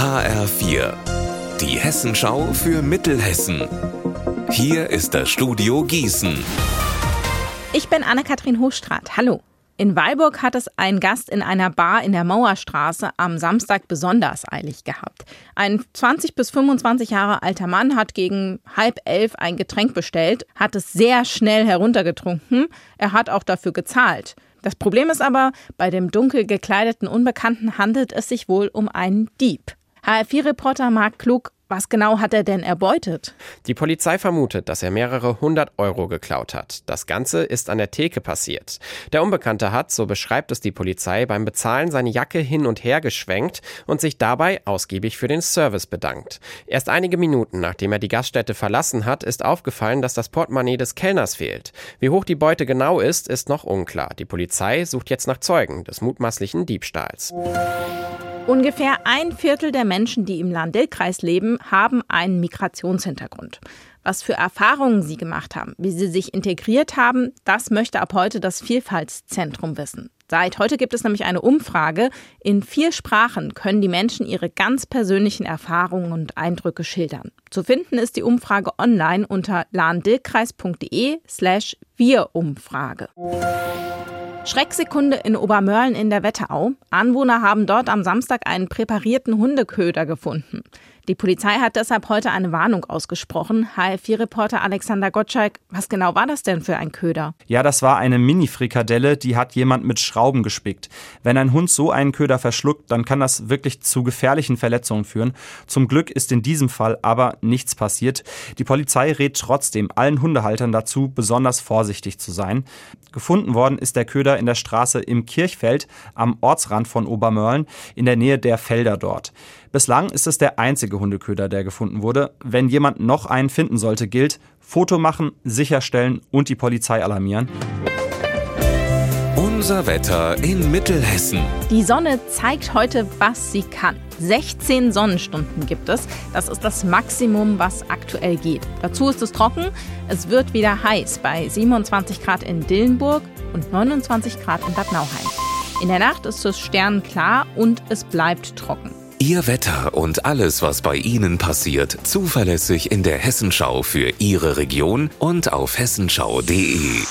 HR4, die Hessenschau für Mittelhessen. Hier ist das Studio Gießen. Ich bin Anne-Kathrin Hochstrat. Hallo. In Weilburg hat es ein Gast in einer Bar in der Mauerstraße am Samstag besonders eilig gehabt. Ein 20 bis 25 Jahre alter Mann hat gegen halb elf ein Getränk bestellt, hat es sehr schnell heruntergetrunken. Er hat auch dafür gezahlt. Das Problem ist aber, bei dem dunkel gekleideten Unbekannten handelt es sich wohl um einen Dieb. HR4-Reporter Marc Klug was genau hat er denn erbeutet? Die Polizei vermutet, dass er mehrere hundert Euro geklaut hat. Das Ganze ist an der Theke passiert. Der Unbekannte hat, so beschreibt es die Polizei, beim Bezahlen seine Jacke hin und her geschwenkt und sich dabei ausgiebig für den Service bedankt. Erst einige Minuten nachdem er die Gaststätte verlassen hat, ist aufgefallen, dass das Portemonnaie des Kellners fehlt. Wie hoch die Beute genau ist, ist noch unklar. Die Polizei sucht jetzt nach Zeugen des mutmaßlichen Diebstahls. Ungefähr ein Viertel der Menschen, die im Lahn-Dill-Kreis leben, haben einen Migrationshintergrund. Was für Erfahrungen sie gemacht haben, wie sie sich integriert haben, das möchte ab heute das Vielfaltszentrum wissen. Seit heute gibt es nämlich eine Umfrage. In vier Sprachen können die Menschen ihre ganz persönlichen Erfahrungen und Eindrücke schildern. Zu finden ist die Umfrage online unter lahndillkreis.de slash Wir-Umfrage. Schrecksekunde in Obermörlen in der Wetterau. Anwohner haben dort am Samstag einen präparierten Hundeköder gefunden. Die Polizei hat deshalb heute eine Warnung ausgesprochen. HR4-Reporter Alexander Gottschalk, was genau war das denn für ein Köder? Ja, das war eine Mini-Frikadelle, die hat jemand mit Schrauben gespickt. Wenn ein Hund so einen Köder verschluckt, dann kann das wirklich zu gefährlichen Verletzungen führen. Zum Glück ist in diesem Fall aber nichts passiert. Die Polizei rät trotzdem allen Hundehaltern dazu, besonders vorsichtig zu sein. Gefunden worden ist der Köder in der Straße im Kirchfeld am Ortsrand von Obermörlen in der Nähe der Felder dort. Bislang ist es der einzige Hundeköder, der gefunden wurde. Wenn jemand noch einen finden sollte, gilt Foto machen, sicherstellen und die Polizei alarmieren. Unser Wetter in Mittelhessen. Die Sonne zeigt heute, was sie kann. 16 Sonnenstunden gibt es. Das ist das Maximum, was aktuell geht. Dazu ist es trocken. Es wird wieder heiß bei 27 Grad in Dillenburg und 29 Grad in Bad Nauheim. In der Nacht ist es sternklar und es bleibt trocken. Ihr Wetter und alles, was bei Ihnen passiert, zuverlässig in der Hessenschau für Ihre Region und auf hessenschau.de.